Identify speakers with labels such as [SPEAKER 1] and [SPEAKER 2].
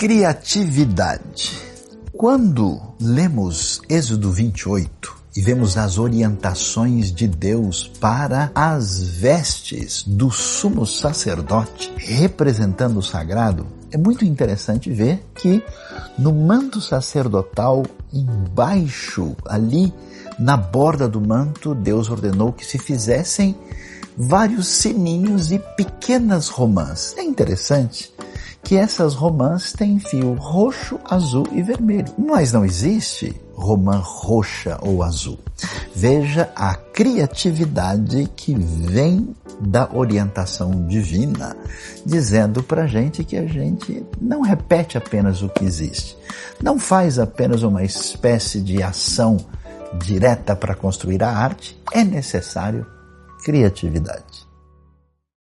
[SPEAKER 1] criatividade. Quando lemos Êxodo 28 e vemos as orientações de Deus para as vestes do sumo sacerdote representando o sagrado, é muito interessante ver que no manto sacerdotal, embaixo, ali na borda do manto, Deus ordenou que se fizessem vários sininhos e pequenas romãs. É interessante que essas romãs têm fio roxo, azul e vermelho. Mas não existe romã roxa ou azul. Veja a criatividade que vem da orientação divina, dizendo para gente que a gente não repete apenas o que existe, não faz apenas uma espécie de ação direta para construir a arte, é necessário criatividade.